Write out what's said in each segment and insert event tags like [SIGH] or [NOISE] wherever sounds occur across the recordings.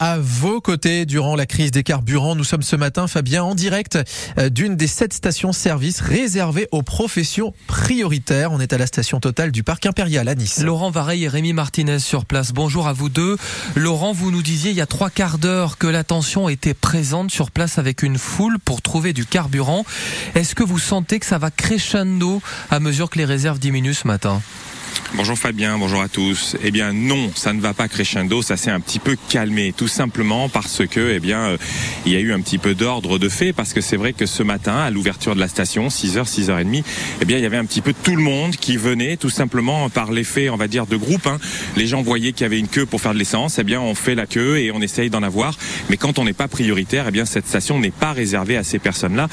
À vos côtés durant la crise des carburants, nous sommes ce matin, Fabien, en direct euh, d'une des sept stations-service réservées aux professions prioritaires. On est à la station totale du Parc Impérial à Nice. Laurent Vareille et Rémi Martinez sur place. Bonjour à vous deux. Laurent, vous nous disiez il y a trois quarts d'heure que la tension était présente sur place avec une foule pour trouver du carburant. Est-ce que vous sentez que ça va crescendo à mesure que les réserves diminuent ce matin? Bonjour Fabien, bonjour à tous. Eh bien non, ça ne va pas crescendo, ça s'est un petit peu calmé, tout simplement parce que, eh bien, euh, il y a eu un petit peu d'ordre de fait, parce que c'est vrai que ce matin, à l'ouverture de la station, 6h, 6h30, eh bien, il y avait un petit peu tout le monde qui venait, tout simplement par l'effet, on va dire, de groupe. Hein. Les gens voyaient qu'il y avait une queue pour faire de l'essence, eh bien, on fait la queue et on essaye d'en avoir. Mais quand on n'est pas prioritaire, eh bien, cette station n'est pas réservée à ces personnes-là.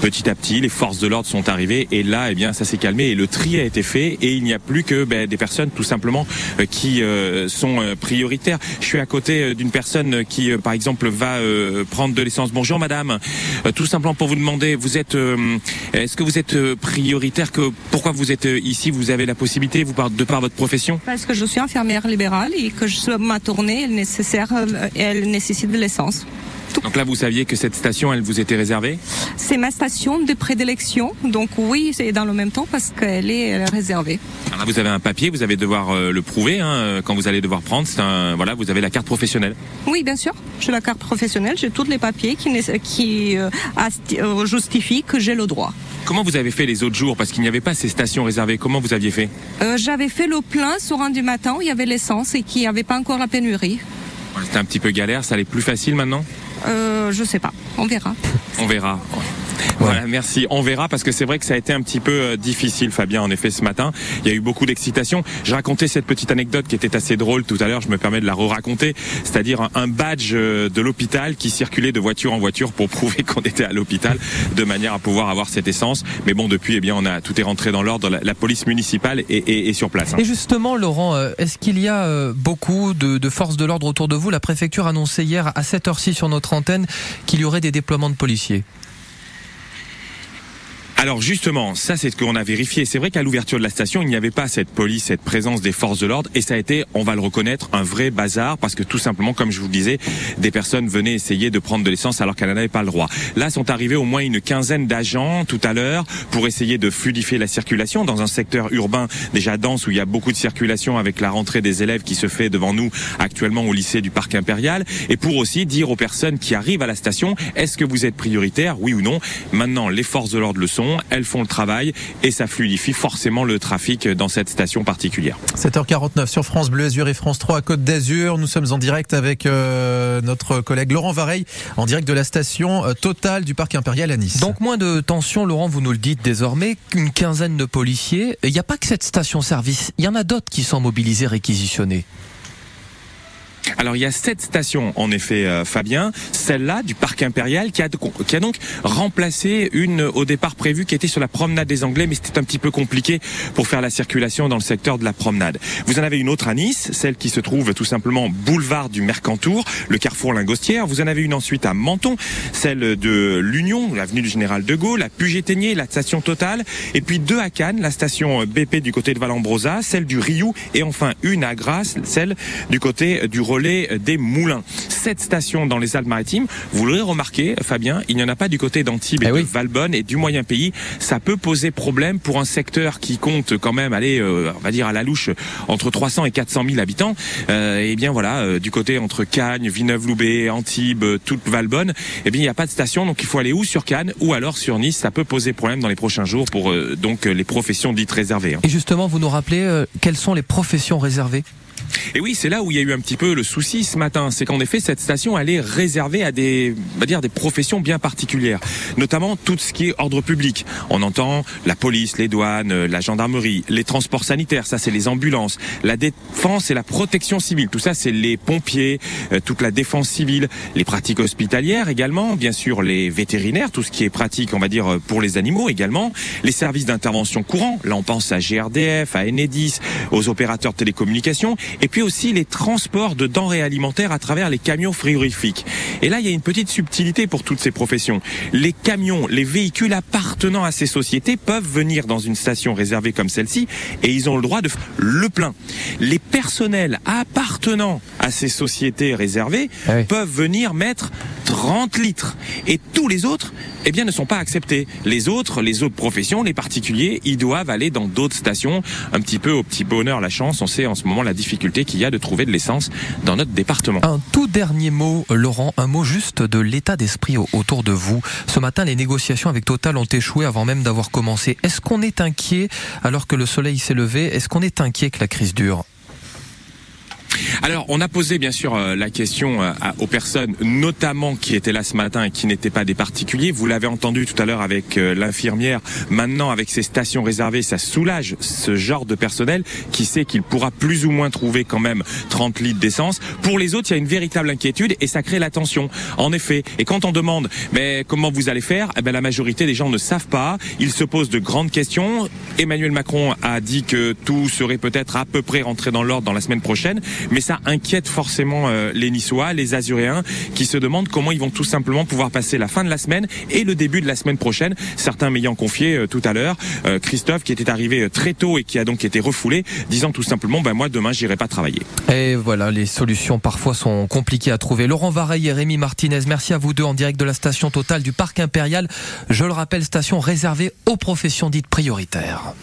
Petit à petit, les forces de l'ordre sont arrivées et là, eh bien, ça s'est calmé et le tri a été fait et il n'y a plus que ben, des personnes tout simplement euh, qui euh, sont euh, prioritaires. Je suis à côté d'une personne qui, par exemple, va prendre de l'essence. Bonjour, madame. tout simplement pour vous demander, vous êtes, est-ce que vous êtes prioritaire que pourquoi vous êtes ici? Vous avez la possibilité, vous de par votre profession? Parce que je suis infirmière libérale et que je, ma tournée est nécessaire, elle nécessite de l'essence. Donc là, vous saviez que cette station, elle vous était réservée C'est ma station de prédilection. Donc oui, c'est dans le même temps parce qu'elle est réservée. Alors là, vous avez un papier, vous allez devoir euh, le prouver hein, euh, quand vous allez devoir prendre. Un, voilà, vous avez la carte professionnelle. Oui, bien sûr. J'ai la carte professionnelle, j'ai tous les papiers qui, qui euh, justifient que j'ai le droit. Comment vous avez fait les autres jours? Parce qu'il n'y avait pas ces stations réservées. Comment vous aviez fait? J'avais fait le plein sur un du matin où il y avait l'essence et qu'il n'y avait pas encore la pénurie. C'était un petit peu galère, ça allait plus facile maintenant? Euh, Je sais pas, on verra. On verra. Voilà, merci. On verra parce que c'est vrai que ça a été un petit peu euh, difficile, Fabien, en effet, ce matin. Il y a eu beaucoup d'excitation. Je racontais cette petite anecdote qui était assez drôle tout à l'heure. Je me permets de la re-raconter. C'est-à-dire un badge euh, de l'hôpital qui circulait de voiture en voiture pour [LAUGHS] prouver qu'on était à l'hôpital de manière à pouvoir avoir cette essence. Mais bon, depuis, eh bien, on a tout est rentré dans l'ordre. La, police municipale est, sur place. Hein. Et justement, Laurent, euh, est-ce qu'il y a beaucoup de, de forces de l'ordre autour de vous? La préfecture a annoncé hier à 7h6 sur notre antenne qu'il y aurait des déploiements de policiers. Alors justement, ça c'est ce qu'on a vérifié. C'est vrai qu'à l'ouverture de la station, il n'y avait pas cette police, cette présence des forces de l'ordre, et ça a été, on va le reconnaître, un vrai bazar parce que tout simplement, comme je vous le disais, des personnes venaient essayer de prendre de l'essence alors qu'elles n'avaient pas le droit. Là sont arrivés au moins une quinzaine d'agents tout à l'heure pour essayer de fluidifier la circulation dans un secteur urbain déjà dense où il y a beaucoup de circulation avec la rentrée des élèves qui se fait devant nous actuellement au lycée du Parc Impérial, et pour aussi dire aux personnes qui arrivent à la station, est-ce que vous êtes prioritaire, oui ou non? Maintenant, les forces de l'ordre le sont elles font le travail et ça fluidifie forcément le trafic dans cette station particulière. 7h49 sur France Bleu Azur et France 3 à Côte d'Azur. Nous sommes en direct avec euh, notre collègue Laurent Vareille en direct de la station euh, totale du Parc Impérial à Nice. Donc moins de tension, Laurent, vous nous le dites désormais, une quinzaine de policiers. Il n'y a pas que cette station-service, il y en a d'autres qui sont mobilisés, réquisitionnés. Alors il y a sept stations en effet, euh, Fabien. Celle-là du parc impérial qui a, donc remplacé une au départ prévue qui était sur la promenade des Anglais, mais c'était un petit peu compliqué pour faire la circulation dans le secteur de la promenade. Vous en avez une autre à Nice, celle qui se trouve tout simplement boulevard du Mercantour, le carrefour Lingostière. Vous en avez une ensuite à Menton, celle de l'Union, l'avenue du Général de Gaulle, la Puget-Ténier, la station Totale, et puis deux à Cannes, la station BP du côté de Valambrosa, celle du Riou, et enfin une à Grasse, celle du côté du relais des Moulins. Cette station dans les Alpes-Maritimes, vous l'aurez remarqué, Fabien, il n'y en a pas du côté d'Antibes et eh de Valbonne et du moyen pays. Ça peut poser problème pour un secteur qui compte quand même aller, euh, on va dire à la louche, entre 300 et 400 000 habitants. Euh, et bien voilà, euh, du côté entre Cagnes, Villeneuve-Loubet, Antibes, toute Valbonne, eh bien il n'y a pas de station, donc il faut aller ou sur Cannes ou alors sur Nice. Ça peut poser problème dans les prochains jours pour donc les professions dites réservées. Hein. Et justement, vous nous rappelez quelles sont les professions réservées? Et oui, c'est là où il y a eu un petit peu le souci ce matin, c'est qu'en effet cette station elle est réservée à des, on va dire des professions bien particulières, notamment tout ce qui est ordre public. On entend la police, les douanes, euh, la gendarmerie, les transports sanitaires, ça c'est les ambulances, la défense et la protection civile, tout ça c'est les pompiers, euh, toute la défense civile, les pratiques hospitalières également, bien sûr les vétérinaires, tout ce qui est pratique, on va dire euh, pour les animaux également, les services d'intervention courants, là on pense à GRDF, à Enedis, aux opérateurs de télécommunications et et puis aussi les transports de denrées alimentaires à travers les camions frigorifiques. Et là, il y a une petite subtilité pour toutes ces professions. Les camions, les véhicules appartenant à ces sociétés peuvent venir dans une station réservée comme celle-ci et ils ont le droit de le plein. Les personnels appartenant à ces sociétés réservées Ah oui. peuvent venir mettre 30 litres. Et tous les autres, eh bien, ne sont pas acceptés. Les autres, les autres professions, les particuliers, ils doivent aller dans d'autres stations, un petit peu au petit bonheur, la chance. On sait en ce moment la difficulté qu'il y a de trouver de l'essence dans notre département. Un tout dernier mot, Laurent, un mot juste de l'état d'esprit au- autour de vous. Ce matin, les négociations avec Total ont échoué avant même d'avoir commencé. Est-ce qu'on est inquiet alors que le soleil s'est levé? Est-ce qu'on est inquiet que la crise dure? Alors, on a posé bien sûr euh, la question euh, aux personnes, notamment qui étaient là ce matin et qui n'étaient pas des particuliers. Vous l'avez entendu tout à l'heure avec euh, l'infirmière. Maintenant, avec ces stations réservées, ça soulage ce genre de personnel qui sait qu'il pourra plus ou moins trouver quand même 30 litres d'essence. Pour les autres, il y a une véritable inquiétude et ça crée la tension. En effet, et quand on demande, mais comment vous allez faire? Eh ben, la majorité des gens ne savent pas. Ils se posent de grandes questions. Emmanuel Macron a dit que tout serait peut-être à peu près rentré dans l'ordre dans la semaine prochaine, mais ça inquiète forcément euh, les Niçois, les Azuréens, qui se demandent comment ils vont tout simplement pouvoir passer la fin de la semaine et le début de la semaine prochaine. Certains m'ayant confié euh, tout à l'heure, euh, Christophe qui était arrivé très tôt et qui a donc été refoulé, disant tout simplement, ben moi demain j'irai pas travailler. Et voilà, les solutions parfois sont compliquées à trouver. Laurent Vareille et Rémi Martinez, merci à vous deux en direct de la station totale du Parc Impérial. Je le rappelle, station réservée aux professions dites prioritaires.